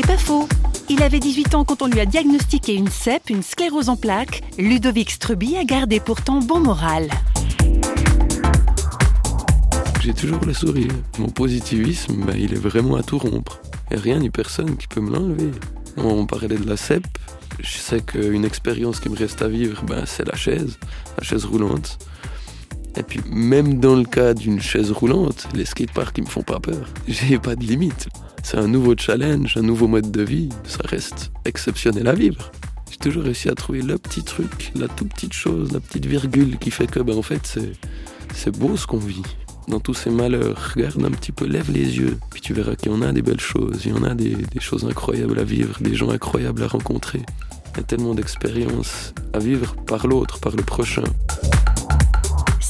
C'est pas faux. Il avait 18 ans quand on lui a diagnostiqué une CEP, une sclérose en plaques. Ludovic Struby a gardé pourtant bon moral. J'ai toujours le sourire. Mon positivisme, bah, il est vraiment à tout rompre. Et rien ni personne qui peut me l'enlever. On parlait de la CEP. Je sais qu'une expérience qui me reste à vivre, bah, c'est la chaise, la chaise roulante. Et puis même dans le cas d'une chaise roulante, les skateparks ils me font pas peur. J'ai pas de limite. C'est un nouveau challenge, un nouveau mode de vie. Ça reste exceptionnel à vivre. J'ai toujours réussi à trouver le petit truc, la toute petite chose, la petite virgule qui fait que, ben, en fait, c'est, beau ce qu'on vit. Dans tous ces malheurs, regarde un petit peu, lève les yeux, puis tu verras qu'il y en a des belles choses, il y en a des, des choses incroyables à vivre, des gens incroyables à rencontrer. Il y a tellement d'expériences à vivre par l'autre, par le prochain.